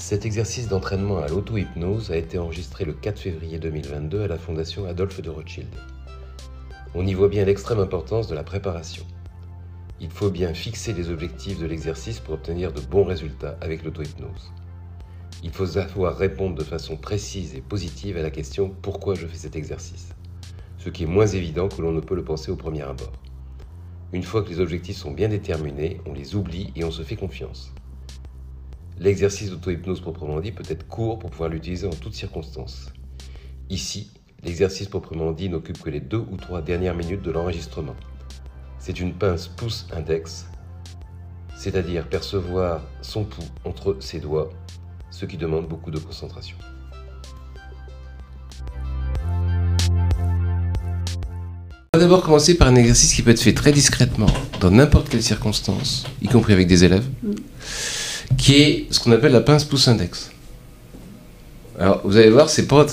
Cet exercice d'entraînement à l'auto-hypnose a été enregistré le 4 février 2022 à la Fondation Adolphe de Rothschild. On y voit bien l'extrême importance de la préparation. Il faut bien fixer les objectifs de l'exercice pour obtenir de bons résultats avec l'auto-hypnose. Il faut savoir répondre de façon précise et positive à la question pourquoi je fais cet exercice, ce qui est moins évident que l'on ne peut le penser au premier abord. Une fois que les objectifs sont bien déterminés, on les oublie et on se fait confiance. L'exercice d'auto-hypnose proprement dit peut être court pour pouvoir l'utiliser en toutes circonstances. Ici, l'exercice proprement dit n'occupe que les deux ou trois dernières minutes de l'enregistrement. C'est une pince pouce-index, c'est-à-dire percevoir son pouls entre ses doigts, ce qui demande beaucoup de concentration. On va d'abord commencer par un exercice qui peut être fait très discrètement, dans n'importe quelle circonstance, y compris avec des élèves qui est ce qu'on appelle la pince pouce index. Alors, vous allez voir, c'est pas.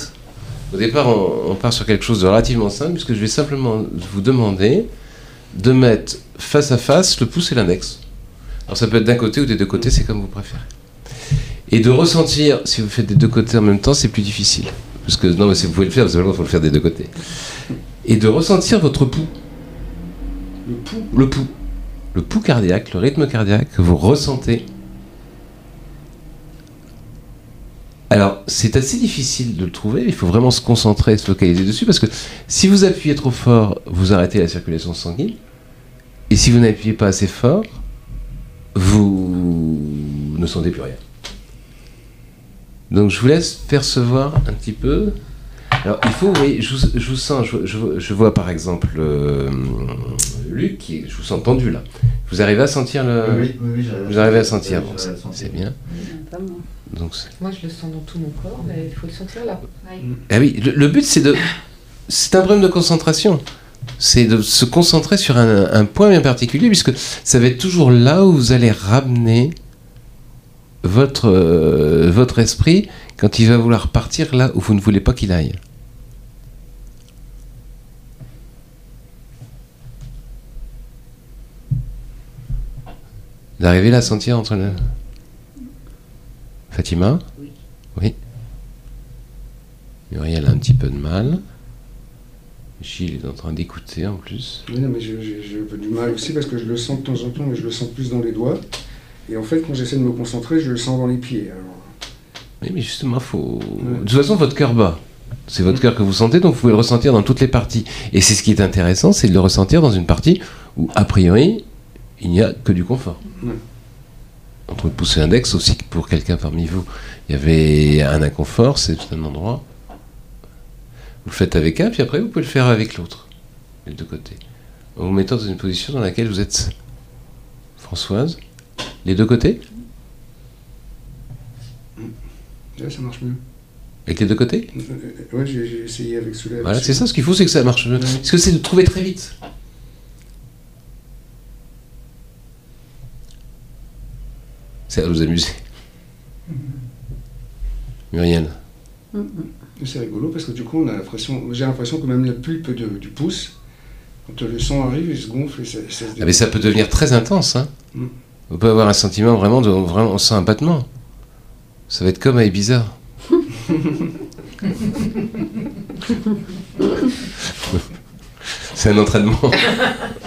Au départ, on, part sur quelque chose de relativement simple, puisque je vais simplement vous demander de mettre face à face le pouce et l'index. Alors, ça peut être d'un côté ou des deux côtés, c'est comme vous préférez. Et de ressentir, si vous faites des deux côtés en même temps, c'est plus difficile. Parce que, non, mais si vous pouvez le faire, il faut le faire des deux côtés. Et de ressentir votre pouls. Le pouls Le pouls. Le pouls cardiaque, le rythme cardiaque que vous ressentez Alors, c'est assez difficile de le trouver, il faut vraiment se concentrer, se localiser dessus, parce que si vous appuyez trop fort, vous arrêtez la circulation sanguine, et si vous n'appuyez pas assez fort, vous ne sentez plus rien. Donc je vous laisse percevoir un petit peu. Alors il faut, oui, je vous, sens, je, vois par exemple euh, Luc, qui, je vous sens tendu là. Vous arrivez à sentir le... Oui, oui, oui Vous arrivez à sentir, c'est bien. Moi, je le sens dans tout mon corps, mais il faut le sentir là. Ah oui, le, but, c'est de. C'est un problème de concentration. C'est de se concentrer sur un, point bien particulier, puisque ça va être toujours là où vous allez ramener votre, euh, votre esprit quand il va vouloir partir là où vous ne voulez pas qu'il aille. D'arriver là à sentir entre le... Fatima Oui. Oui. Muriel a un petit peu de mal. Gilles est en train d'écouter en plus. Oui, non, mais j'ai du mal aussi parce que je le sens de temps en temps, mais je le sens plus dans les doigts. Et en fait, quand j'essaie de me concentrer, je le sens dans les pieds. Oui, mais justement, faut. De toute façon, votre cœur bat. C'est votre cœur que vous sentez, donc vous pouvez le ressentir dans toutes les parties. Et c'est ce qui est intéressant, c'est de le ressentir dans une partie où, a priori, il n'y a que du confort entre le pouce et l'index, aussi pour quelqu'un parmi vous, il y avait un inconfort, c'est un endroit. Vous le faites avec un, puis après vous pouvez le faire avec l'autre, les deux côtés. En vous mettant dans une position dans laquelle vous êtes Françoise, les deux côtés Là, ça marche mieux. Avec les deux côtés euh, euh, Oui, j'ai essayé avec celui-là. Voilà, c'est ça, ce qu'il faut, c'est que ça marche mieux. Parce que c'est de trouver très vite. C'est à vous amuser. Muriel. C'est rigolo parce que du coup, on a l'impression, j'ai l'impression que même la pulpe du pouce, quand le sang arrive, il se gonfle. Et ça, ah mais ça peut devenir très intense. Hein. Mm. On peut avoir un sentiment vraiment de. Vraiment, on sent un battement. Ça va être comme à Ibiza. C'est un entraînement.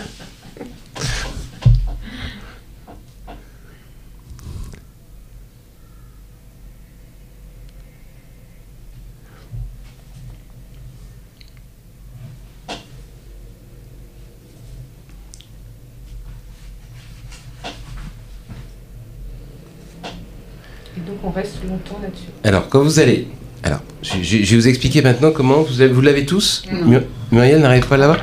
Alors, quand vous allez. Alors, je, vais vous expliquer maintenant comment vous, vous l'avez tous. Muriel n'arrive pas là-bas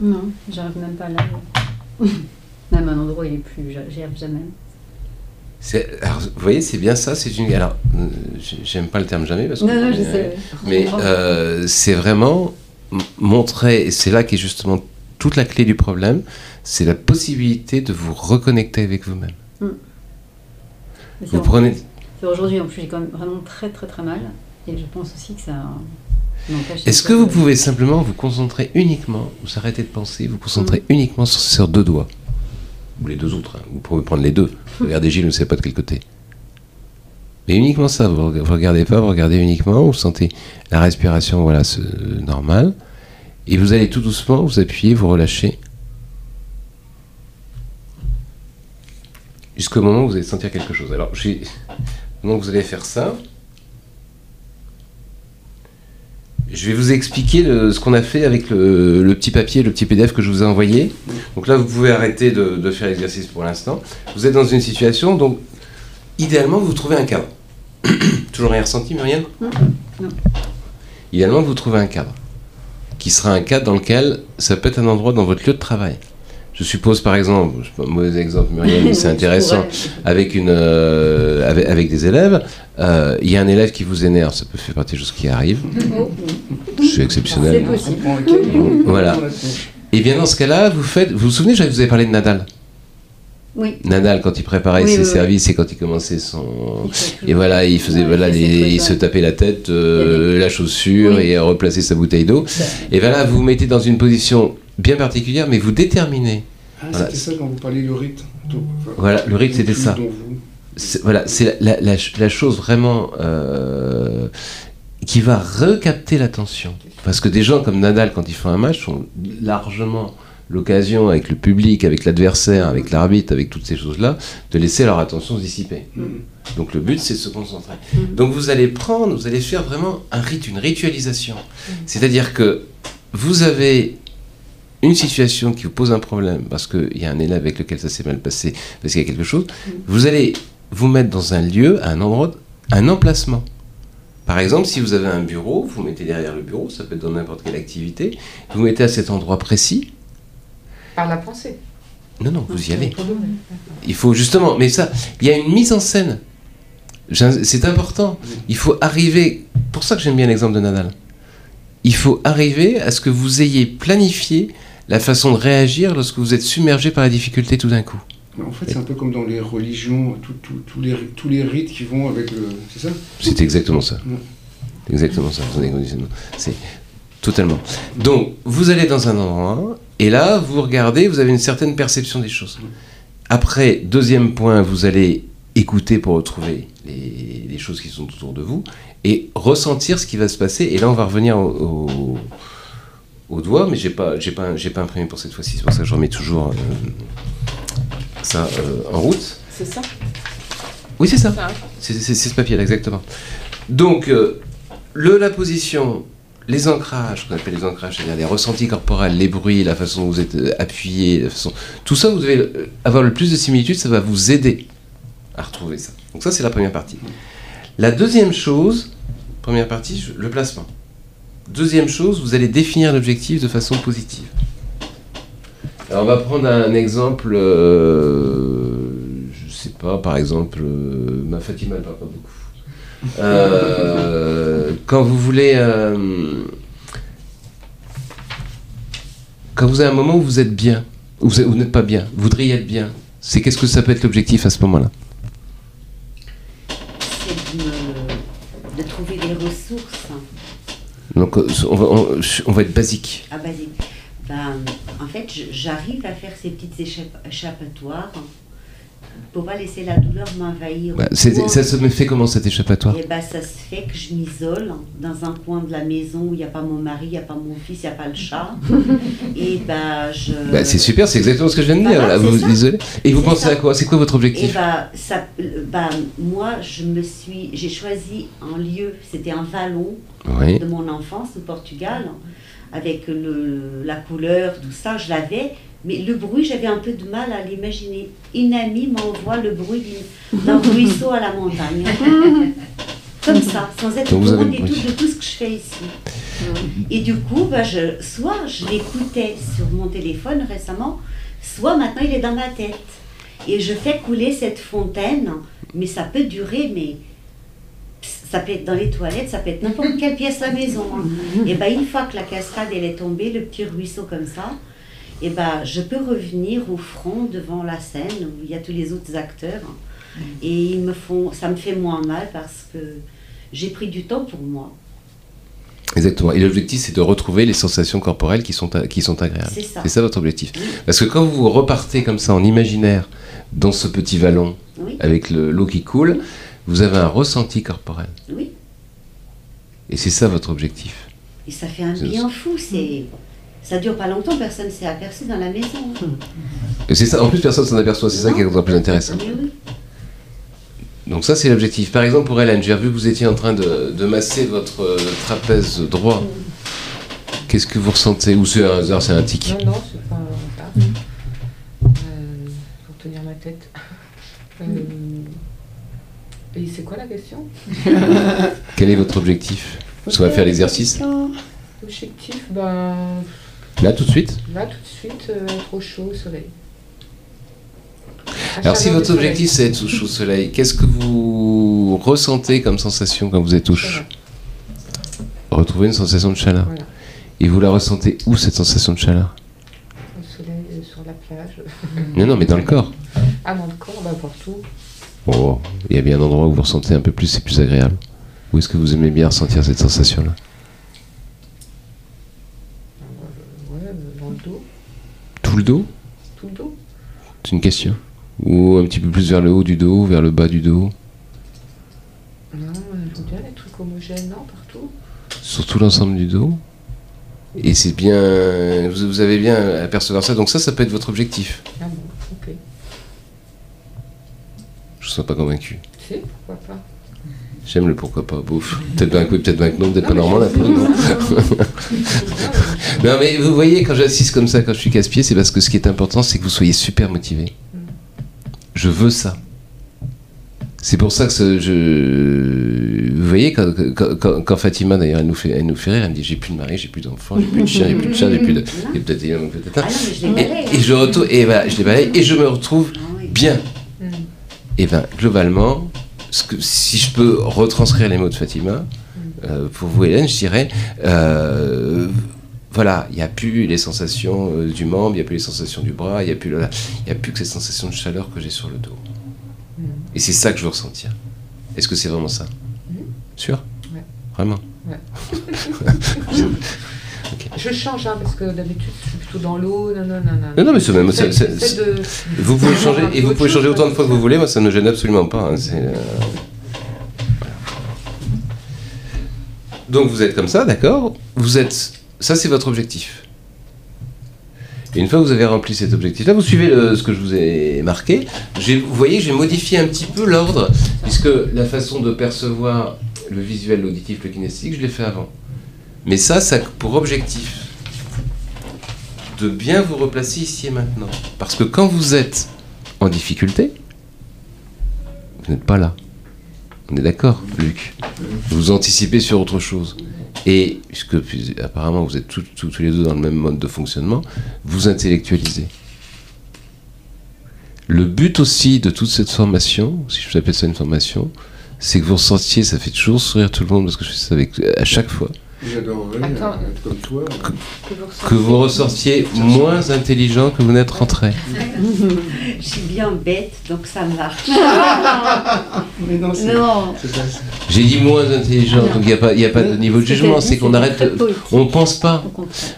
Non, j'arrive même pas là. même un endroit, il est plus. J'y arrive jamais. Alors, vous voyez, c'est bien ça. C'est une. Alors, euh, j'aime pas le terme jamais parce que. Non, non, je sais. Mais euh, c'est vraiment montrer, et c'est là qu'est justement toute la clé du problème, c'est la possibilité de vous reconnecter avec vous-même. Mm. Vous prenez, Aujourd'hui, en plus, j'ai quand même vraiment très très très mal. Et je pense aussi que ça. Est-ce que vous pouvez simplement vous concentrer uniquement, vous arrêter de penser, vous concentrer mm. uniquement sur, deux doigts? Ou les deux autres, hein. vous pouvez prendre les deux. Regardez Gilles, ne sait pas de quel côté. Mais uniquement ça, vous ne regardez pas, vous regardez uniquement, vous sentez la respiration voilà, normale. Et vous allez tout doucement vous appuyez, vous relâchez. Jusqu'au moment où vous allez sentir quelque chose. Alors, donc vous allez faire ça. Je vais vous expliquer ce qu'on a fait avec le, petit papier, le petit PDF que je vous ai envoyé. Donc là, vous pouvez arrêter de, faire l'exercice pour l'instant. Vous êtes dans une situation, donc idéalement, vous trouvez un cadre. Toujours rien ressenti, Muriel? Non. Idéalement, vous trouvez un cadre. Qui sera un cadre dans lequel ça peut être un endroit dans votre lieu de travail. Je suppose par exemple, je pas, mauvais exemple Muriel, mais c'est intéressant, avec, une, euh, avec, des élèves, euh, il y a un élève qui vous énerve, ça peut faire partie des choses qui arrivent. Je suis exceptionnel. C'est possible. Voilà. Et bien dans ce cas-là, vous faites, vous vous souvenez, je vous avais parlé de Nadal. Oui. Nadal, quand il préparait ses services et quand il commençait son. Et voilà, il faisait. Voilà, il se tapait la tête, euh, la chaussure et replacer sa bouteille d'eau. Et voilà, vous vous mettez dans une position bien particulière, mais vous déterminez. Ah, c'était ça quand vous parliez du rythme. voilà, le rythme, c'était ça. Voilà, c'est la, chose vraiment euh, qui va recapter l'attention. Parce que des gens comme Nadal, quand ils font un match, sont largement l'occasion avec le public, avec l'adversaire, avec l'arbitre, avec toutes ces choses-là, de laisser leur attention se dissiper. Mm. Donc le but, c'est de se concentrer. Donc vous allez prendre, vous allez faire vraiment un rite, une ritualisation. Mm. C'est-à-dire que vous avez une situation qui vous pose un problème parce qu'il y a un élève avec lequel ça s'est mal passé, parce qu'il y a quelque chose, vous allez vous mettre dans un lieu, un endroit, un emplacement. Par exemple, si vous avez un bureau, vous mettez derrière le bureau, ça peut être dans n'importe quelle activité, vous mettez à cet endroit précis. Par la pensée. Non, non, vous y allez. Il faut justement, mais ça, il y a une mise en scène. C'est important. Il faut arriver. Pour ça que j'aime bien l'exemple de Nadal. Il faut arriver à ce que vous ayez planifié la façon de réagir lorsque vous êtes submergé par la difficulté tout d'un coup. En fait, c'est un peu comme dans les religions, tous les, tous les rites qui vont avec le. C'est ça? C'est exactement ça. Exactement ça. C'est totalement. Donc, vous allez dans un endroit, et là, vous regardez, vous avez une certaine perception des choses. Après, deuxième point, vous allez écouter pour retrouver les, les, choses qui sont autour de vous et ressentir ce qui va se passer. Et là, on va revenir au au doigt, mais j'ai pas, j'ai pas, j'ai pas imprimé pour cette fois-ci. C'est pour ça que je remets toujours euh, ça euh, en route. C'est ça? Oui, c'est ça. C'est, ce papier-là, exactement. Donc, euh, le, la position, les ancrages, qu'on appelle les ancrages, c'est-à-dire les ressentis corporels, les bruits, la façon dont vous êtes appuyé, la façon... tout ça, vous devez avoir le plus de similitudes, ça va vous aider à retrouver ça. Donc ça, c'est la première partie. La deuxième chose, première partie, le placement. Deuxième chose, vous allez définir l'objectif de façon positive. Alors on va prendre un exemple, euh, je ne sais pas, par exemple, euh, ma Fatima ne parle pas beaucoup. Euh, quand vous voulez... quand vous avez un moment où vous êtes bien, où vous, n'êtes pas bien, vous voudriez être bien, c'est qu'est-ce que ça peut être l'objectif à ce moment-là? C'est de, trouver des ressources donc euh, on va, être basique. Ah, basique. Ben, en fait, j'arrive à faire ces petites échappatoires pour pas laisser la douleur m'envahir. Bah, ça se fait comment cet échappatoire Et eh ben, Ça se fait que je m'isole dans un coin de la maison où il n'y a pas mon mari, il n'y a pas mon fils, il n'y a pas le chat. et ben, je... Bah, c'est super, c'est exactement ce que je viens de dire. là, vous vous isolez. Et vous pensez à quoi? C'est quoi votre objectif? Et ben, ça, ben, Moi, je me suis, j'ai choisi un lieu, c'était un vallon de mon enfance au Portugal, avec le, la couleur, tout ça, je l'avais. Mais le bruit, j'avais un peu de mal à l'imaginer. Une amie m'envoie le bruit d'un ruisseau à la montagne. Comme ça, sans être au courant tout de tout ce que je fais ici. Et du coup, bah, je, soit je l'écoutais sur mon téléphone récemment, soit maintenant il est dans ma tête. Et je fais couler cette fontaine, mais ça peut durer, mais ça peut être dans les toilettes, ça peut être n'importe quelle pièce de la maison. Hein. Et bien, une fois que la cascade elle est tombée, le petit ruisseau comme ça, eh ben, je peux revenir au front devant la scène où il y a tous les autres acteurs. Mm. Et ils me font, ça me fait moins mal parce que j'ai pris du temps pour moi. Exactement. Et l'objectif, c'est de retrouver les sensations corporelles qui sont, qui sont agréables. C'est ça. ça. votre objectif. Parce que quand vous repartez comme ça en imaginaire dans ce petit vallon avec l'eau qui coule, vous avez un ressenti corporel. Oui. Et c'est ça votre objectif. Et ça fait un bien fou. C'est ça dure pas longtemps, personne s'est aperçu dans la maison. Et c'est ça. En plus, personne s'en aperçoit. C'est ça qui est encore plus intéressant. Donc ça, c'est l'objectif. Par exemple, pour Hélène, j'ai vu que vous étiez en train de, masser votre euh, trapèze droit. Qu'est-ce que vous ressentez? Ou c'est un hasard, c'est un tic? Non, non, c'est pas un hasard. Euh, pour tenir ma tête. Euh, et c'est quoi la question? Quel est votre objectif? On va faire l'exercice Objectif, ben... Là, tout de suite Là, tout de suite, euh, trop chaud au soleil. Alors, si votre objectif c'est être au chaud au soleil, qu'est-ce que vous ressentez comme sensation quand vous êtes au chaud? Retrouver une sensation de chaleur. Et vous la ressentez où cette sensation de chaleur? Au soleil, euh, sur la plage. non, non, mais dans le corps. Ah, dans le corps, bah, partout. Oh, il y a bien un endroit où vous ressentez un peu plus, c'est plus agréable. Où est-ce que vous aimez bien ressentir cette sensation-là? Tout le dos Tout le dos C'est une question. Ou un petit peu plus vers le haut du dos, vers le bas du dos Non, j'aime bien les trucs homogènes, non, partout. Sur tout l'ensemble du dos Et c'est bien. Vous, avez bien à percevoir ça, donc ça, ça peut être votre objectif. Ah bon, ok. Je ne suis pas convaincu. Si, pourquoi pas J'aime le pourquoi pas, bouffe. Peut-être bien que oui, peut-être bien que non, peut-être pas normal un non. non, mais vous voyez, quand j'assiste comme ça, quand je suis casse-pied, c'est parce que ce qui est important, c'est que vous soyez super motivé. Je veux ça. C'est pour ça que je. Vous voyez, quand, quand, Fatima, d'ailleurs, elle nous, fait, elle nous fait rire, elle me dit J'ai plus de mari, j'ai plus d'enfants, j'ai plus de chien, j'ai plus de chat, j'ai plus de. Et peut-être peut et, et, je retourne, et voilà, je les et je me retrouve ah bien. Mm. Et bien, globalement, si je peux retranscrire les mots de Fatima, euh, pour vous Hélène, je dirais, euh, voilà, il n'y a plus les sensations euh, du membre, il n'y a plus les sensations du bras, il n'y a, plus a plus que cette sensation de chaleur que j'ai sur le dos. Mm. Et c'est ça que je veux ressentir. Est-ce que c'est vraiment ça? Mm. Sûr? Ouais. Vraiment? Ouais. Je change, hein, parce que d'habitude, je suis plutôt dans l'eau. Non, non, non, non. Non, mais c'est même. de... Vous pouvez changer, et vous pouvez changer autant de fois que vous voulez, moi, ça ne me gêne absolument pas. Hein, euh, Donc, vous êtes comme ça, d'accord? Vous êtes. Ça, c'est votre objectif. Et une fois que vous avez rempli cet objectif-là, vous suivez ce que je vous ai marqué. Vous voyez, j'ai modifié un petit peu l'ordre, puisque la façon de percevoir le visuel, l'auditif, le kinesthésique, je l'ai fait avant. Mais ça, ça a pour objectif de bien vous replacer ici et maintenant. Parce que quand vous êtes en difficulté, vous n'êtes pas là. On est d'accord, Luc? Vous anticipez sur autre chose. Et, puisque apparemment vous êtes tous les deux dans le même mode de fonctionnement, vous intellectualisez. Le but aussi de toute cette formation, si je vous appelle ça une formation, c'est que vous ressentiez, ça fait toujours sourire tout le monde parce que je fais ça avec, à chaque fois, comme toi. Que, vous ressortiez moins intelligent que vous n'êtes rentré. Je suis bien bête, donc ça marche. Mais non, non. J'ai dit moins intelligent, donc il n'y a, pas, a pas de niveau de jugement, c'est qu'on arrête. On ne pense pas.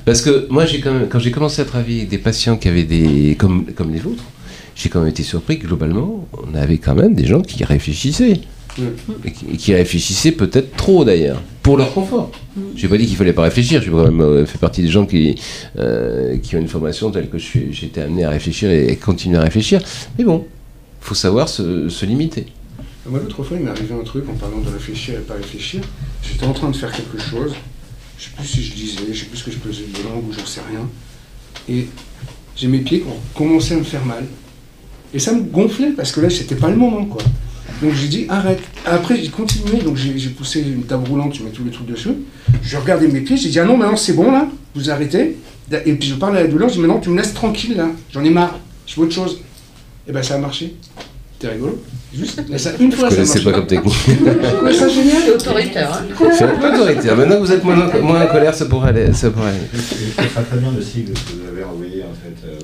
Parce que moi, quand, même, quand j'ai commencé à travailler avec des patients qui avaient des. comme, comme les vôtres, j'ai quand même été surpris que globalement, on avait quand même des gens qui réfléchissaient. Et qui, réfléchissaient peut-être trop d'ailleurs, pour leur confort. Je n'ai pas dit qu'il fallait pas réfléchir, j'ai quand même euh, fait partie des gens qui, euh, qui ont une formation telle que j'ai été amené à réfléchir et, continuer à réfléchir. Mais bon, il faut savoir se, limiter. Moi, l'autre fois, il m'est arrivé un truc en parlant de réfléchir et pas réfléchir. J'étais en train de faire quelque chose, je ne sais plus si je disais, je ne sais plus ce que je pesais de langue ou je ne sais rien. Et j'ai mes pieds qui ont commencé à me faire mal. Et ça me gonflait parce que là, c'était pas le moment, quoi. Donc j'ai dit arrête. Après j'ai continué, donc j'ai poussé une table roulante, tu mets tous les trucs dessus. Je regardais mes pieds, j'ai dit ah non maintenant c'est bon là, vous arrêtez. Et puis je parle à la douleur, je dis maintenant tu me laisses tranquille là, j'en ai marre, je veux autre chose. Et ben ça a marché. T'es rigolo Juste, mais ça une fois, ça C'est pas comme technique. mais ça génial. C'est autoritaire. Hein. C'est un peu autoritaire. Maintenant que vous êtes moins, moins en colère, ça pourrait aller. Ça pourrait aller. C'est très bien le sigle que vous avez envoyé en fait. Euh,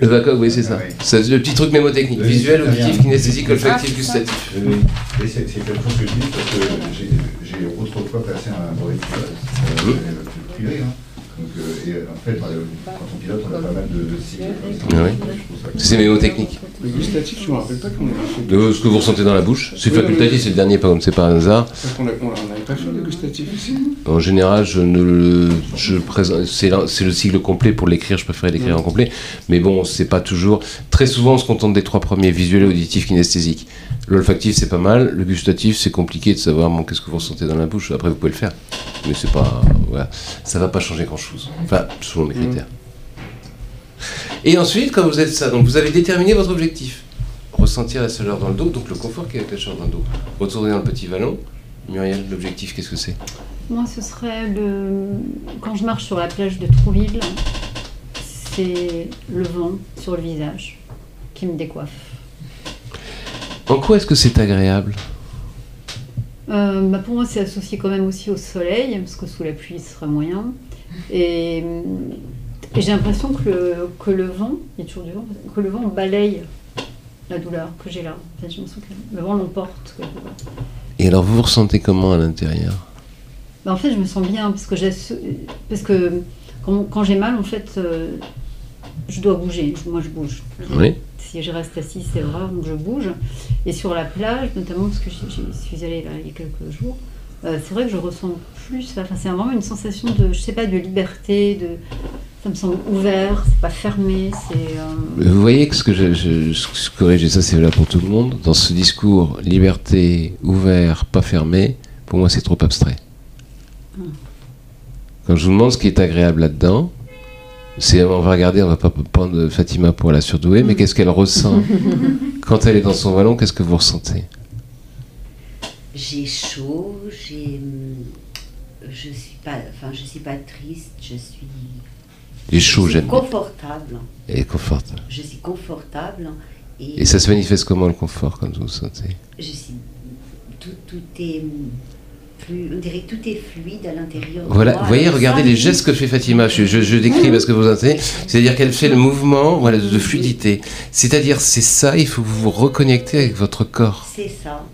le VACOG, oui, c'est ça. C'est le petit truc mémotechnique. Visuel, auditif, kinesthésique, olfactif, gustatif. Oui, c'est quelque chose que je dis parce que j'ai autrefois passé un brevet de pilote, privé, hein. Donc, euh, et en fait, quand on pilote, on a pas mal de, cycles. Ah oui. C'est mémotechnique. Le gustatif, je me rappelle pas qu'on a fait. De ce que vous ressentez dans la bouche. C'est facultatif, c'est le dernier, pas comme c'est pas un hasard. On n'avait pas fait le gustatif ici. En général, je ne le, je présente, c'est le cycle complet pour l'écrire. Je préférais l'écrire en complet, mais bon, c'est pas toujours. Très souvent, on se contente des trois premiers visuels, auditifs, kinesthésiques. L'olfactif, c'est pas mal. Le gustatif, c'est compliqué de savoir qu'est-ce que vous ressentez dans la bouche. Après, vous pouvez le faire. Mais c'est pas. Voilà. Ça va pas changer grand-chose. Enfin, selon mes critères. Et ensuite, quand vous êtes ça, donc vous avez déterminé votre objectif. Ressentir la chaleur dans le dos, donc le confort qui est avec la chaleur dans le dos. Retourner dans le petit vallon. Muriel, l'objectif, qu'est-ce que c'est? Moi, ce serait le. Quand je marche sur la plage de Trouville, c'est le vent sur le visage qui me décoiffe. En quoi est-ce que c'est agréable? Euh, bah Pour moi, c'est associé quand même aussi au soleil, parce que sous la pluie, ce serait moyen. Et, j'ai l'impression que le, que le vent, il y a toujours du vent, que le vent balaye la douleur que j'ai là. Je me sens que le vent l'emporte. Et alors, vous vous ressentez comment à l'intérieur? Bah, En fait, je me sens bien, parce que, parce que quand, quand j'ai mal, en fait, euh, je dois bouger. Moi, je bouge. Oui si je reste assis, c'est vrai, donc je bouge. Et sur la plage, notamment parce que je suis allée là il y a quelques jours, euh, c'est vrai que je ressens plus, enfin, c'est vraiment une sensation de, je sais pas, de liberté, de, ça me semble ouvert, c'est pas fermé, c'est... Euh, Vous voyez que ce que je, je, corrige, et ça c'est là pour tout le monde, dans ce discours liberté, ouvert, pas fermé, pour moi c'est trop abstrait. Ah. Quand je vous demande ce qui est agréable là-dedans, on va regarder, on va pas prendre Fatima pour la surdouer, mais qu'est-ce qu'elle ressent quand elle est dans son vallon Qu'est-ce que vous ressentez? J'ai chaud, j'ai, je suis pas, enfin, je suis pas triste, je suis. Et chaud, j'aime. Confortable. Et confortable. Je suis confortable. Et, et ça se manifeste comment le confort quand vous vous sentez? Je suis. Tout, tout est on dirait que tout est fluide à l'intérieur. Voilà, vous voyez, regardez les gestes que fait Fatima. Je, décris parce que vous entendez. C'est-à-dire qu'elle fait le mouvement voilà, de fluidité. C'est-à-dire, c'est ça, il faut vous vous reconnecter avec votre corps. C'est ça.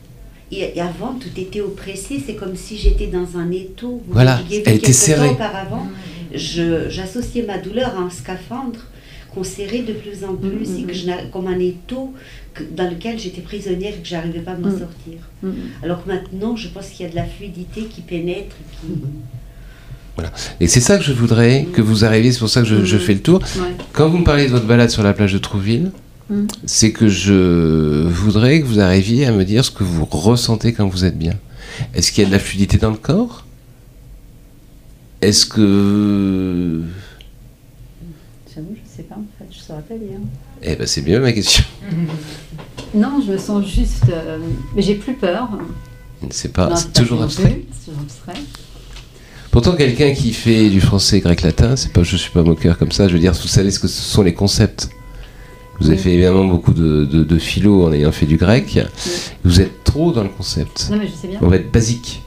Et, avant, tout était oppressé. C'est comme si j'étais dans un étau. voilà, elle était serrée. Auparavant, j'associais ma douleur à un scaphandre qu'on serrait de plus en plus et que je, comme un étau dans lequel j'étais prisonnière et que j'arrivais pas à m'en mm. sortir. Mm. Alors que maintenant, je pense qu'il y a de la fluidité qui pénètre. Qui... Voilà. Et c'est ça que je voudrais que vous arriviez, c'est pour ça que je, fais le tour. Quand vous me parlez de votre balade sur la plage de Trouville, mm. c'est que je voudrais que vous arriviez à me dire ce que vous ressentez quand vous êtes bien. Est-ce qu'il y a de la fluidité dans le corps? Est-ce que... J'avoue, je sais pas en fait, je saurais pas dire. Eh ben c'est bien ma question. Non, je me sens juste. Euh, mais j'ai plus peur. C'est pas, c'est toujours abstrait. C'est toujours abstrait. Pourtant, quelqu'un qui fait du français grec-latin, c'est pas, je suis pas moqueur comme ça. Je veux dire, vous savez ce que ce sont les concepts. Vous avez fait évidemment beaucoup de, de, philo en ayant fait du grec. Vous êtes trop dans le concept. Non, mais je sais bien. On va être basique.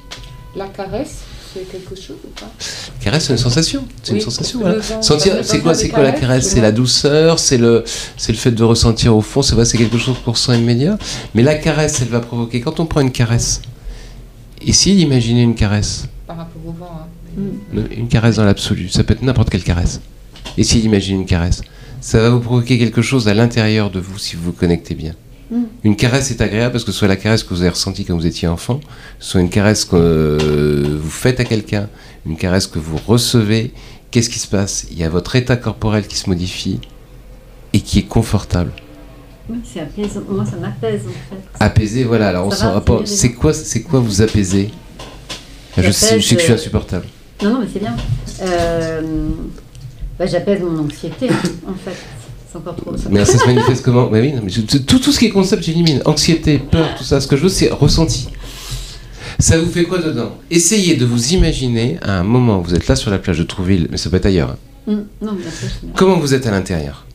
La caresse c'est quelque chose ou pas? Caresse, c'est une sensation. C'est une sensation. Voilà. Sentir, c'est quoi, c'est quoi la caresse C'est la douceur, c'est le, c'est le fait de ressentir au fond. C'est vrai, c'est quelque chose qu'on ressent immédiat. Mais la caresse, elle va provoquer. Quand on prend une caresse, essayez d'imaginer une caresse. Par rapport au vent. Hein. Une caresse dans l'absolu. Ça peut être n'importe quelle caresse. Essayez d'imaginer une caresse. Ça va vous provoquer quelque chose à l'intérieur de vous si vous vous connectez bien. Mm. Une caresse est agréable parce que ce soit la caresse que vous avez ressentie quand vous étiez enfant, soit une caresse que euh, vous faites à quelqu'un, une caresse que vous recevez. Qu'est-ce qui se passe? Il y a votre état corporel qui se modifie et qui est confortable. c'est apaisant. Moi, ça m'apaise en fait. Apaiser, voilà. Alors, on s'en rapport. C'est quoi, c'est quoi vous apaiser? Je sais, je sais que je suis insupportable. Non, non, mais c'est bien. Euh, bah, J'apaise mon anxiété, en fait. Mais ça se manifeste comment? Bah oui, tout, tout ce qui est concept, j'élimine. Anxiété, peur, tout ça. Ce que je veux, c'est ressenti. Ça vous fait quoi dedans? Essayez de vous imaginer à un moment, vous êtes là sur la plage de Trouville, mais ça peut être ailleurs. Hein. Mm, non, Comment vous êtes à l'intérieur?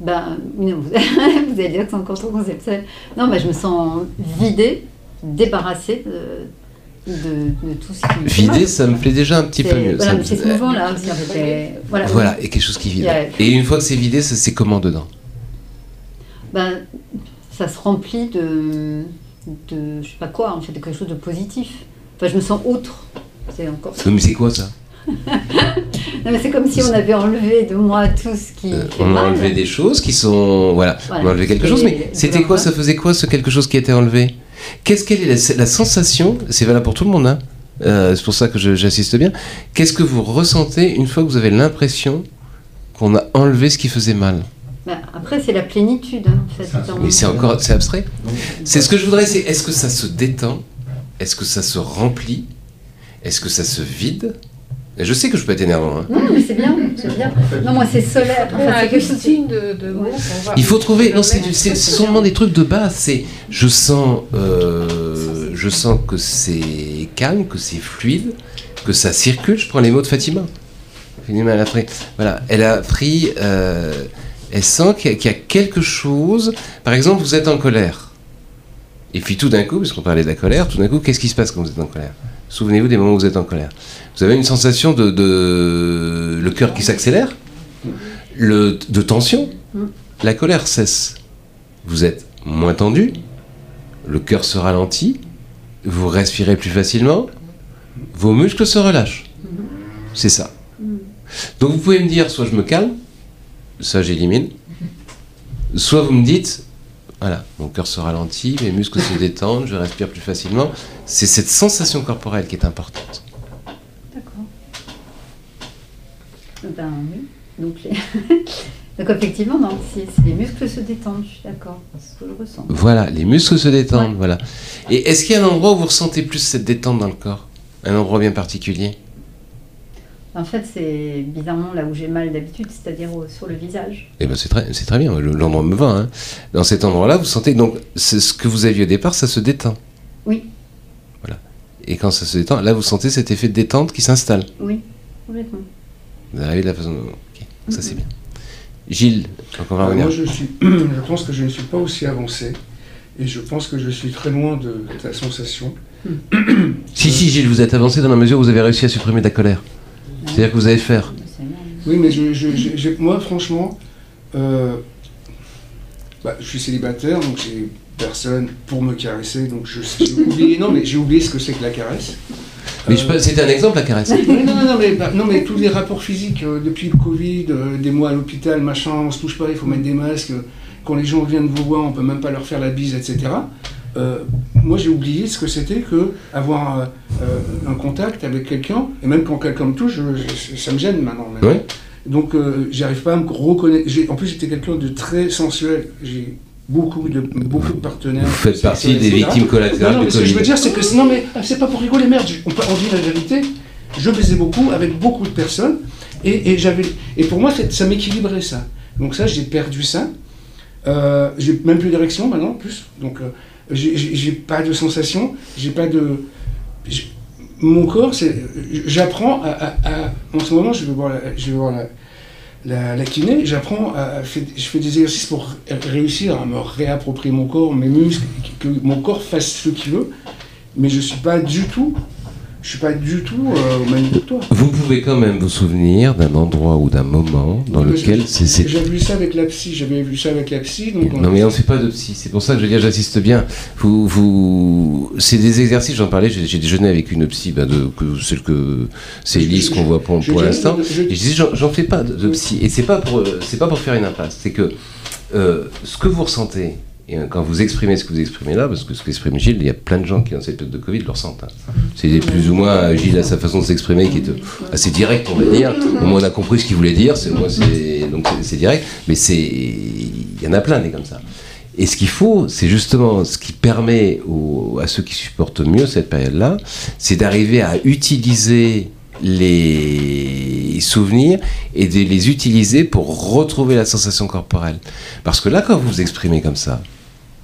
Ben, non, vous, allez dire que c'est encore trop conceptuel. Non, mais je me sens vidée, débarrassée de de, tout ce qui. Vider, ça me plaît déjà un petit peu mieux. Voilà, c'est ce mouvement-là aussi. Voilà, voilà et quelque chose qui vide. Et une fois que c'est vidé, c'est comment dedans? Ben, Ça se remplit de, de. Je sais pas quoi, en fait, de quelque chose de positif. Enfin, je me sens autre. C'est encore. mais c'est quoi ça? Non, mais c'est comme si on avait enlevé de moi tout ce qui. Euh, on a enlevé des choses qui sont. Voilà, on a enlevé quelque chose, mais c'était quoi Ça faisait quoi ce quelque chose qui a été enlevé? Qu'est-ce qu'elle est la, sensation C'est valable pour tout le monde, hein euh, c'est pour ça que j'assiste bien. Qu'est-ce que vous ressentez une fois que vous avez l'impression qu'on a enlevé ce qui faisait mal? Bah, après, c'est la plénitude. Hein, en fait, mais c'est encore, c'est abstrait. C'est ce que je voudrais, c'est est-ce que ça se détend? Est-ce que ça se remplit? Est-ce que ça se vide? Je sais que je peux être énervant. Hein. Non, mais c'est bien, bien. Non, moi, c'est solaire. Enfin, c'est de, de mots. Il faut trouver. Non, c'est seulement des trucs de base. C'est je sens, euh, je sens que c'est calme, que c'est fluide, que ça circule. Je prends les mots de Fatima. Fatima, elle a pris. Voilà, elle a pris. Euh, elle sent qu'il y, a quelque chose. Par exemple, vous êtes en colère. Et puis tout d'un coup, puisqu'on parlait de la colère, tout d'un coup, qu'est-ce qui se passe quand vous êtes en colère? Souvenez-vous des moments où vous êtes en colère. Vous avez une sensation de, le cœur qui s'accélère, de tension. La colère cesse. Vous êtes moins tendu, le cœur se ralentit, vous respirez plus facilement, vos muscles se relâchent. C'est ça. Donc vous pouvez me dire, soit je me calme, ça j'élimine, soit vous me dites, voilà, mon cœur se ralentit, mes muscles se détendent, je respire plus facilement. C'est cette sensation corporelle qui est importante. D'accord. Ben oui. Donc, Donc effectivement, non, si, les muscles se détendent, je suis d'accord, c'est ce que je ressens. Voilà, les muscles se détendent, voilà. Et est-ce qu'il y a un endroit où vous ressentez plus cette détente dans le corps? Un endroit bien particulier? En fait, c'est bizarrement là où j'ai mal d'habitude, c'est-à-dire sur le visage. Eh ben c'est très, c'est très bien, l'endroit me va. Hein. Dans cet endroit-là, vous sentez donc ce que vous aviez au départ, ça se détend. Oui. Voilà. Et quand ça se détend, là, vous sentez cet effet de détente qui s'installe. Oui, complètement. Vous avez la façon. Ok, ça c'est bien. Gilles, encore va revenir. Moi, je, suis, je pense que je ne suis pas aussi avancé, et je pense que je suis très loin de ta sensation. si, si, Gilles, vous êtes avancé dans la mesure où vous avez réussi à supprimer ta colère. C'est-à-dire que vous allez faire. Oui, mais je, moi, franchement, euh, bah, je suis célibataire, donc j'ai personne pour me caresser, donc j'ai oublié, non, mais j'ai oublié ce que c'est que la caresse. Mais euh, c'était un exemple, la caresse. non, non, non, mais, bah, non, mais tous les rapports physiques, euh, depuis le Covid, des mois à l'hôpital, machin, on se touche pas, il faut mettre des masques, quand les gens viennent vous voir, on peut même pas leur faire la bise, etc. Euh, moi j'ai oublié ce que c'était que avoir euh, euh, un contact avec quelqu'un, et même quand quelqu'un me touche, ça me gêne maintenant. Donc j'arrive pas à me reconnaître. En plus j'étais quelqu'un de très sensuel. J'ai beaucoup de, beaucoup de partenaires. Vous faites partie des victimes collatérales. Non, non, ce que je veux dire c'est que non mais c'est pas pour rigoler merde. On, on dit la vérité. Je baisais beaucoup avec beaucoup de personnes et, et j'avais et pour moi ça m'équilibrait ça. Donc ça j'ai perdu ça. j'ai même plus d'érection maintenant plus. Donc j'ai pas de sensation, j'ai pas de. Mon corps, c'est. J'apprends à, En ce moment, je vais voir la, je voir la, kiné, j'apprends à. Je fais des exercices pour réussir à me réapproprier mon corps, mes muscles, que mon corps fasse ce qu'il veut, mais je suis pas du tout je suis pas du tout euh, au même que toi. Vous pouvez quand même vous souvenir d'un endroit ou d'un moment dans lequel c'est. J'avais vu ça avec la psy, j'avais vu ça avec la psy. non, mais on ne fait pas de psy, c'est pour ça que je veux dire, j'assiste bien. Vous, vous... C'est des exercices, j'en parlais, j'ai déjeuné avec une psy, ben de, que, celle que c'est Elise qu'on voit pour, pour l'instant. Et je disais, j'en fais pas de, psy. Et c'est pas, pour, pas pour faire une impasse, c'est que euh, ce que vous ressentez, et quand vous exprimez ce que vous exprimez là, parce que ce qu'exprime Gilles, il y a plein de gens qui, dans cette période de Covid, le ressentent. Hein. C'est plus ou moins, Gilles a sa façon de s'exprimer qui est assez directe, on va dire. Au moins, on a compris ce qu'il voulait dire, c'est, donc c'est, direct. Mais c'est, il y en a plein des comme ça. Et ce qu'il faut, c'est justement ce qui permet à ceux qui supportent mieux cette période-là, c'est d'arriver à utiliser les souvenirs et de les utiliser pour retrouver la sensation corporelle. Parce que là, quand vous vous exprimez comme ça,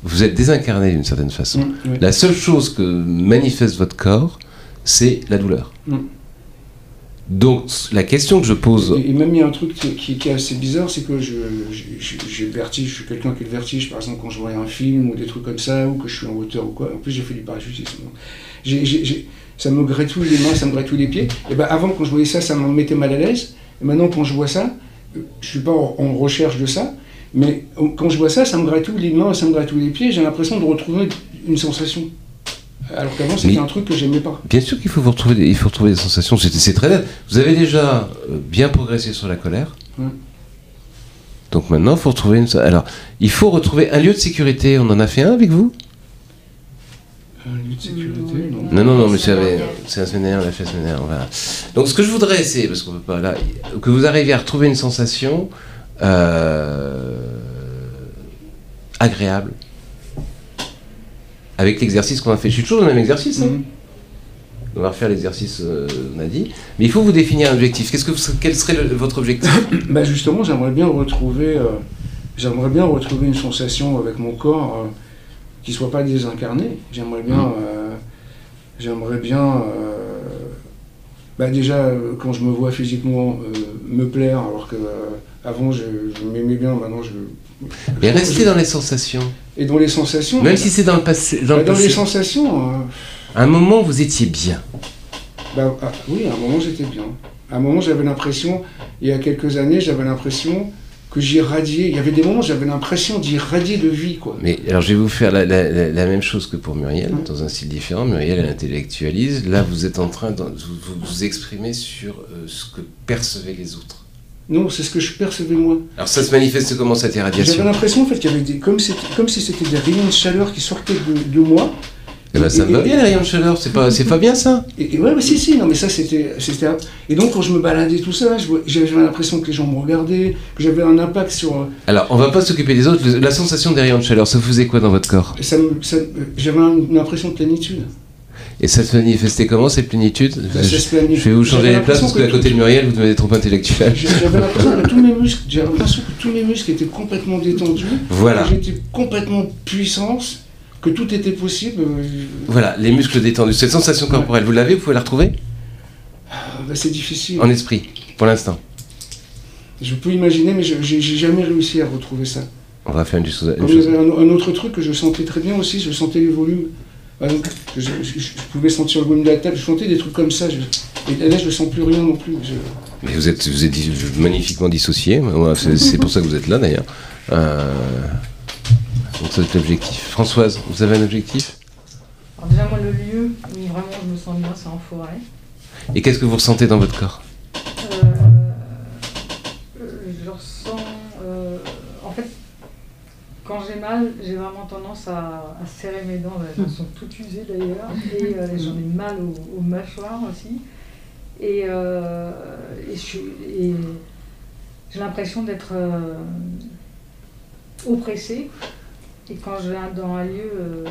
vous êtes désincarné d'une certaine façon. Mm, la seule chose que manifeste votre corps, c'est la douleur. Mm. Donc la question que je pose... Et, même il y a un truc qui, est assez bizarre, c'est que j'ai le vertige, je suis quelqu'un qui a le vertige, par exemple quand je vois un film ou des trucs comme ça, ou que je suis en hauteur ou quoi. En plus j'ai fait du parachutisme. Ça me gratouille les mains, ça me gratouille les pieds. Et ben avant quand je voyais ça, ça me mettait mal à l'aise. Et maintenant quand je vois ça, je suis pas en recherche de ça, mais quand je vois ça, ça me gratouille les mains, ça me gratouille les pieds, j'ai l'impression de retrouver une sensation Alors qu'avant, c'était un truc que j'aimais pas. Bien sûr qu'il faut vous retrouver, il faut retrouver des sensations. C'est très net. Vous avez déjà euh, bien progressé sur la colère. Donc maintenant, il faut retrouver une. Alors, il faut retrouver un lieu de sécurité. On en a fait un avec vous? Sécurité Non, non, non, non mais c'est la semaine dernière, on l'a fait la semaine dernière. Voilà. Donc, ce que je voudrais, c'est, parce qu'on peut pas là, que vous arriviez à retrouver une sensation euh, agréable avec l'exercice qu'on a fait. Je suis toujours dans le même exercice. Hein. Mhm. On va refaire l'exercice, euh, on a dit. Mais il faut vous définir un objectif. Qu'est-ce que quel serait votre objectif? Bah Justement, j'aimerais bien retrouver, euh, j'aimerais bien retrouver une sensation avec mon corps euh, qui soit pas désincarné. J'aimerais bien, mhm. j'aimerais bien, bah déjà quand je me vois physiquement me plaire, alors que avant je, m'aimais bien, maintenant je. Mais restez dans les sensations. Et dans les sensations. Même si c'est dans le passé. Dans, bah, les sensations. À un moment, vous étiez bien. Bah, ah, oui, à un moment, j'étais bien. À un moment, j'avais l'impression, il y a quelques années, j'avais l'impression que j'irradiais. Il y avait des moments où j'avais l'impression d'irradier de vie. Quoi. Mais alors, je vais vous faire la, même chose que pour Muriel, dans un style différent. Muriel, elle intellectualise. Là, vous êtes en train de vous, vous exprimer sur euh, ce que percevaient les autres. Non, c'est ce que je percevais moi. Alors ça se manifeste comment cette irradiation? J'avais l'impression en fait qu'il y avait des, comme, comme si c'était des rayons de chaleur qui sortaient de, de moi ben, ça me va bien les rayons de chaleur, c'est pas, c'est pas bien ça et, Ouais, mais si, si, non, mais ça c'était, c'était. Et donc quand je me baladais tout ça, j'avais l'impression que les gens me regardaient, que j'avais un impact sur. Euh, Alors, on va pas s'occuper des autres. La sensation des rayons de chaleur, ça faisait quoi dans votre corps? Ça, J'avais une impression de plénitude. Et ça se manifestait comment cette plénitude? Je, je, vais vous changer les places parce qu'à côté de Muriel, vous devenez trop intellectuel. J'avais l'impression que tous mes muscles, j'avais l'impression que tous mes muscles étaient complètement détendus. Voilà. J'étais complètement puissance que tout était possible. Euh, voilà, les muscles détendus. Cette sensation corporelle, vous l'avez Vous pouvez la retrouver ah, bah, C'est difficile. En esprit, pour l'instant. Je peux imaginer, mais j'ai jamais réussi à retrouver ça. On va faire une, chose. Un, autre truc que je sentais très bien aussi, je sentais les volumes. je, pouvais sentir le volume de la table, je sentais des trucs comme ça. et là, je ne sens plus rien non plus. Mais vous êtes, vous êtes magnifiquement dissocié. C'est pour ça que vous êtes là d'ailleurs. Euh, donc c'est l'objectif. Françoise, vous avez un objectif? Alors déjà moi le lieu où vraiment je me sens bien c'est en forêt. Et qu'est-ce que vous ressentez dans votre corps? Euh, Je ressens... Euh, en fait, quand j'ai mal, j'ai vraiment tendance à, serrer mes dents. Elles sont toutes usées d'ailleurs. Et euh, j'en ai mal aux, mâchoires aussi. Et, et j'ai l'impression d'être oppressée. Et quand je vais dans un lieu, euh,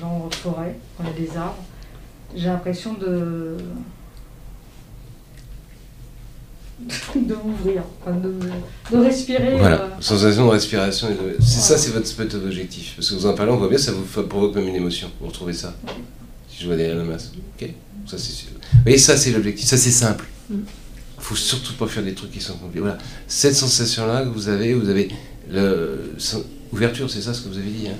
genre, forêt, quand il y a des arbres, j'ai l'impression de. de m'ouvrir, de, respirer. Voilà, euh. sensation de respiration. Ça, c'est votre, votre objectif. Parce que vous en parlez, on voit bien, ça vous provoque même une émotion. Vous retrouvez ça. Si je vois derrière la masse. Ok? Ça, c'est Vous voyez, ça, c'est l'objectif. Ça, c'est simple. Il mm. ne faut surtout pas faire des trucs qui sont compliqués. Voilà. Cette sensation-là que vous avez, vous avez le, Ouverture, c'est ça ce que vous avez dit, hein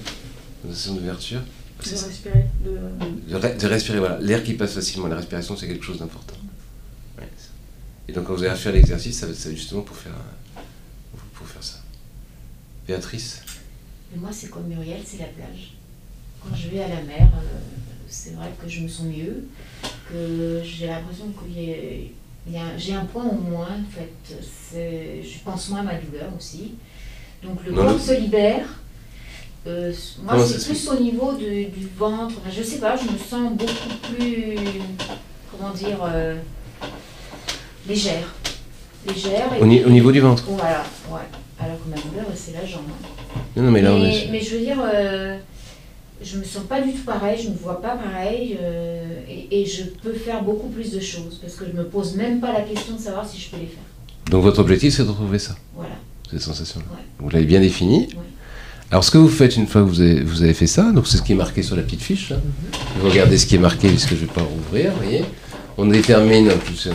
Une sensation d'ouverture. De respirer. De... de, respirer, voilà. L'air qui passe facilement, la respiration, c'est quelque chose d'important. Et donc, quand vous allez faire l'exercice, ça va être justement pour faire, pour faire ça. Béatrice Moi, c'est comme Muriel, c'est la plage. Quand je vais à la mer, euh, c'est vrai que je me sens mieux, que j'ai l'impression qu'il y a, j'ai un point au moins, en fait. Je pense moins à ma douleur aussi. Donc le corps se libère. Euh, moi, c'est plus au niveau du ventre. je sais pas, je me sens beaucoup plus, comment dire, euh, légère. Légère. au, niveau du ventre Voilà, ouais. Alors que ma douleur, c'est la jambe. Hein. Non, mais, là, mais, je veux dire, euh, je me sens pas du tout pareil, je me vois pas pareil, et, et, je peux faire beaucoup plus de choses parce que je me pose même pas la question de savoir si je peux les faire. Donc votre objectif, c'est de trouver ça Voilà cette sensation Vous l'avez bien défini. Alors, ce que vous faites une fois que vous avez, vous avez fait ça, donc c'est ce qui est marqué sur la petite fiche. Mhm. Vous regardez ce qui est marqué, puisque je ne vais pas rouvrir, vous voyez. On détermine. Plus,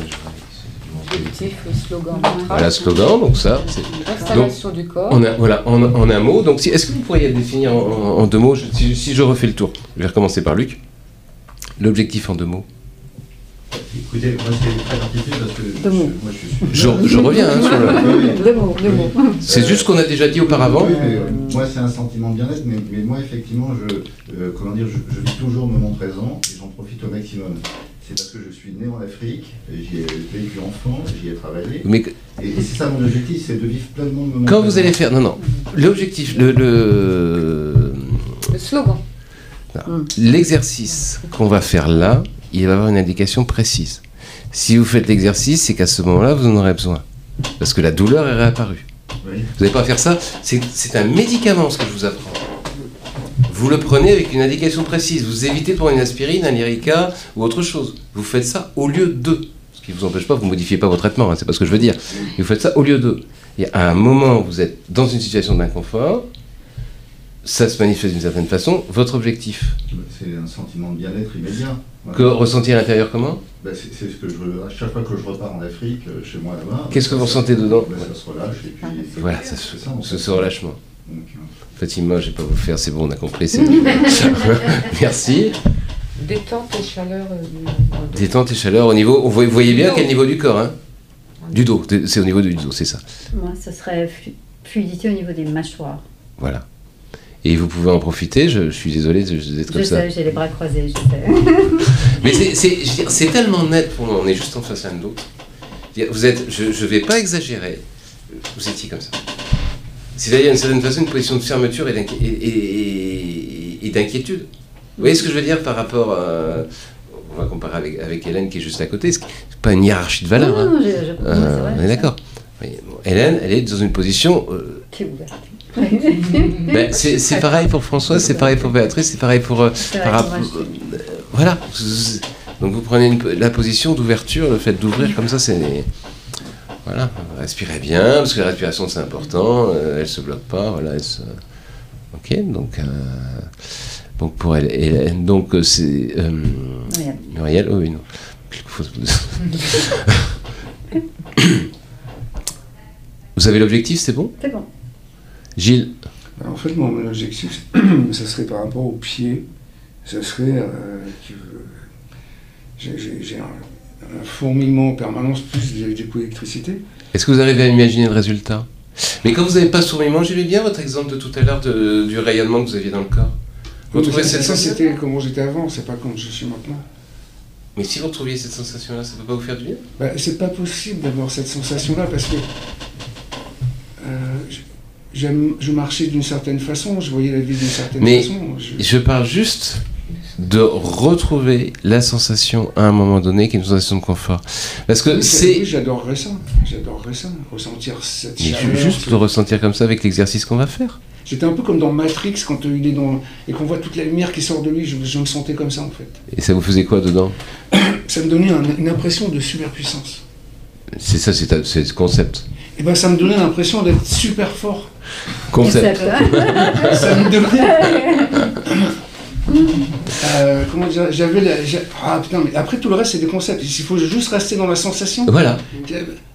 Objectif, slogan. Voilà, slogan, donc ça. Installation du corps. On a, voilà, en, un mot. Donc, si, est-ce que vous pourriez définir en, deux mots? Si, si, je refais le tour, je vais recommencer par Luc. L'objectif en deux mots Écoutez, moi c'est très particulier parce que je, moi, je, suis... je, je reviens hein, sur le. Deux mots, deux mots. C'est juste ce qu'on a déjà dit auparavant. Oui, mais, euh, moi c'est un sentiment de bien-être, mais, mais, moi effectivement, je, euh, comment dire, je, vis toujours le moment présent et j'en profite au maximum. C'est parce que je suis né en Afrique, j'y ai vécu enfant, j'y ai travaillé. Mais... Et, et c'est ça mon objectif, c'est de vivre pleinement le moment Quand présent. vous allez faire, non, non, l'objectif, le, le... le slogan. L'exercice qu'on va faire là, il va avoir une indication précise. Si vous faites l'exercice, c'est qu'à ce moment-là, vous en aurez besoin. Parce que la douleur est réapparue. Oui. Vous n'allez pas faire ça. C'est un médicament, ce que je vous apprends. Vous le prenez avec une indication précise. Vous évitez de prendre une aspirine, un Lyrica ou autre chose. Vous faites ça au lieu de. Ce qui ne vous empêche pas, vous ne modifiez pas votre traitement, hein, c'est pas ce que je veux dire. Vous faites ça au lieu de. Et à un moment, vous êtes dans une situation d'inconfort, ça se manifeste d'une certaine façon. Votre objectif C'est un sentiment de bien-être immédiat. Voilà. Que ressentir à l'intérieur comment ben C'est ce que je veux. À chaque fois que je repars en Afrique, chez moi là-bas. Qu'est-ce que vous ressentez dedans ben, Ça se relâche. Et puis, voilà, ça, se, ça, ce, ce relâchement. Donc, Fatima, je ne vais pas vous faire, c'est bon, on a compris. Merci. Détente et chaleur. Euh, Détente et chaleur au niveau. Vous voyez bien quel niveau du corps hein Du dos, c'est au niveau du dos, c'est ça. Moi, ça serait fluidité au niveau des mâchoires. Voilà. Et vous pouvez en profiter, je, je suis désolé d'être comme je ça. Je sais, j'ai les bras croisés, je sais. Mais c'est tellement net pour moi, on est juste en face l'un de l'autre. Vous êtes, je ne vais pas exagérer, vous étiez comme ça. C'est-à-dire, d'une certaine façon, une position de fermeture et d'inquiétude. Vous voyez ce que je veux dire par rapport à. On va comparer avec, avec Hélène qui est juste à côté. C'est pas une hiérarchie de valeur. Non, non, je, je comprends, euh, vrai, on est d'accord. Bon, Hélène, elle est dans une position. Euh, qui est ouverte. Ben, c'est pareil pour Françoise, c'est pareil pour Béatrice, c'est pareil pour. Euh, par euh, voilà. Donc vous prenez une, la position d'ouverture, le fait d'ouvrir comme ça, c'est. Voilà, respirez bien, parce que la respiration c'est important, euh, elle se bloque pas, voilà, elle se... Ok, donc, euh, donc pour elle, elle donc c'est... Euh, Muriel. Muriel, oh, oui, non. Vous avez l'objectif, c'est bon? C'est bon. Gilles En fait, mon objectif, ça serait par rapport au pied, ça serait euh, que j'ai un, un, fourmillement en permanence plus des coups d'électricité. Est-ce que vous arrivez à imaginer le résultat? Mais quand vous n'avez pas fourmillement, j'aimais bien votre exemple de tout à l'heure du rayonnement que vous aviez dans le corps. Vous oui, trouvez cette ça, c'était comment j'étais avant, c'est pas comme je suis maintenant. Mais si vous retrouviez cette sensation-là, ça ne peut pas vous faire du bien? Bah, C'est pas possible d'avoir cette sensation-là parce que je marchais d'une certaine façon, je voyais la vie d'une certaine Mais façon. Je... je parle juste de retrouver la sensation à un moment donné qui est une sensation de confort. Parce que oui, c'est. Oui, j'adorerais ça. J'adorerais ça. Ressentir cette Mais chaleur. Juste le ressentir comme ça avec l'exercice qu'on va faire. J'étais un peu comme dans Matrix quand il est dans. et qu'on voit toute la lumière qui sort de lui, je, je, me sentais comme ça en fait. Et ça vous faisait quoi dedans Ça me donnait un, une impression de superpuissance. C'est ça, c'est le concept. Et ben ça me donnait l'impression d'être super fort. Concept. ça me donnait. Euh, comment dire J'avais la... Ah putain, mais après tout le reste c'est des concepts. Il faut juste rester dans la sensation. Voilà.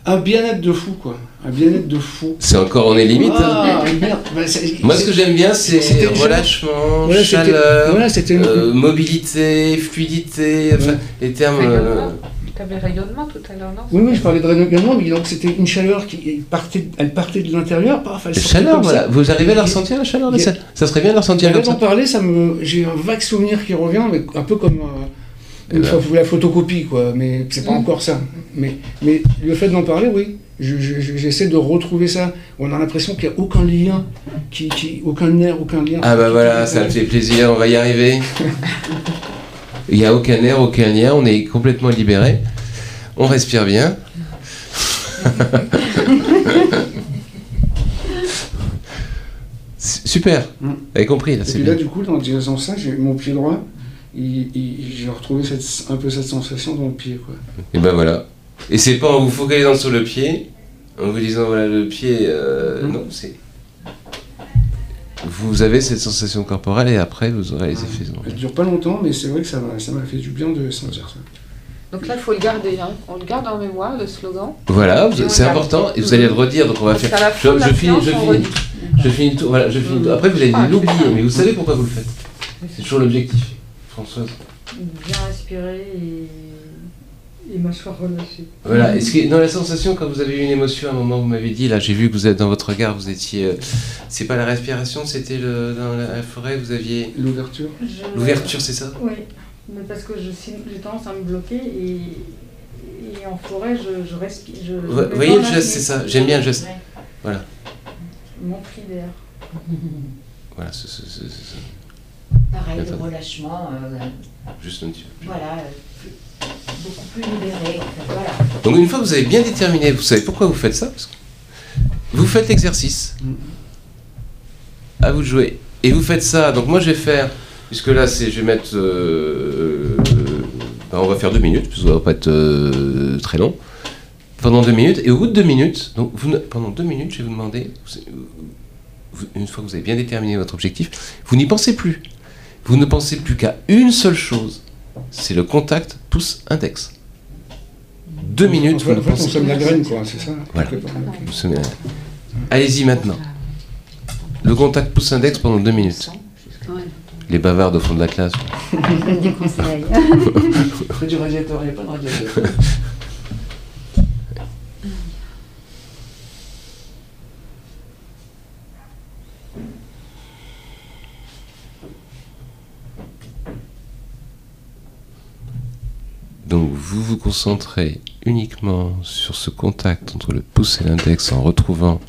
Un bien-être de fou, quoi. Un bien-être de fou. C'est encore, on est limite. Ah, hein. merde. Bah, Moi, ce que j'aime bien, c'est relâchement, voilà, chaleur, voilà, une... euh, mobilité, fluidité, enfin, Ouais. les termes. Euh... Tu avais rayonnement tout à l'heure, non? Oui, oui, je parlais de rayonnement, mais donc c'était une chaleur qui partait, elle partait de l'intérieur, paf, elle sortait chaleur, comme voilà. ça. Vous arrivez à la ressentir, la chaleur a- ça Ça serait bien de la ressentir comme d'en ça. parler, ça me, j'ai un vague souvenir qui revient, mais un peu comme euh, une ben. la photocopie, quoi. Mais c'est pas Mm. encore ça. Mais, mais le fait d'en parler, oui. Je- je- je- J'essaie de retrouver ça. On a l'impression qu'il n'y a aucun lien, qui, qui- aucun nerf, aucun lien. Ah bah voilà, ça me fait plaisir, on va y arriver. Il n'y a aucun air, aucun lien, on est complètement libéré. On respire bien. Super, Mm. vous avez compris là, Et puis là, bien. du coup, en disant ça, j'ai mon pied droit. J'ai retrouvé cette, un peu cette sensation dans le pied, quoi. Et ben voilà. Et c'est pas en vous focalisant sur le pied, en vous disant voilà le pied, euh, Mm. non, c'est. Vous avez cette sensation corporelle et après vous aurez les effets. Elle dure pas longtemps, mais c'est vrai que ça m'a ça m'a fait du bien de sentir ça. Donc là, il faut le garder. Hein. On le garde en mémoire, le slogan. Voilà, c'est important et vous allez le redire donc on va faire. Je, la je finis, je finis, je finis. Voilà, je tour. Après vous allez Ah, l'oublier, mais vous savez pourquoi vous le faites. C'est toujours l'objectif, Françoise. Bien respirer et et mâchoire relâchée. Voilà. Est-ce que dans la sensation, quand vous avez eu une émotion, à un moment, vous m'avez dit, là, j'ai vu que vous êtes dans votre regard, vous étiez. Euh, c'est pas la respiration, c'était le, dans la, forêt, vous aviez. L'ouverture L'ouverture, c'est ça Oui, mais parce que j'ai tendance à me bloquer et, et en forêt, je, je respire. vous voyez le geste, c'est ça, j'aime bien le geste. Voilà. Mon cri d'air. Voilà, c'est ça. Pareil, le relâchement. Euh, Juste un petit peu. Voilà Donc une fois que vous avez bien déterminé, vous savez pourquoi vous faites ça Vous faites l'exercice. À vous de jouer. Et vous faites ça. Donc moi je vais faire, puisque là c'est, je vais mettre, euh, ben, on va faire deux minutes, puisque ça va pas être euh, très long. Pendant deux minutes. Et au bout de deux minutes, donc vous, pendant deux minutes, je vais vous demander, une fois que vous avez bien déterminé votre objectif, vous n'y pensez plus. Vous ne pensez plus qu'à une seule chose c'est le contact pouce-index. Deux minutes. En fait, on sème la graine, quoi, c'est ça Voilà. Allez-y maintenant. Le contact pouce-index pendant deux minutes. Les bavards au fond de la classe. Des conseils. Près du radiateur, il n'y a pas de radiateur. Donc vous vous concentrez uniquement sur ce contact entre le pouce et l'index en retrouvant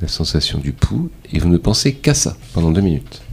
la sensation du pouls et vous ne pensez qu'à ça pendant deux minutes.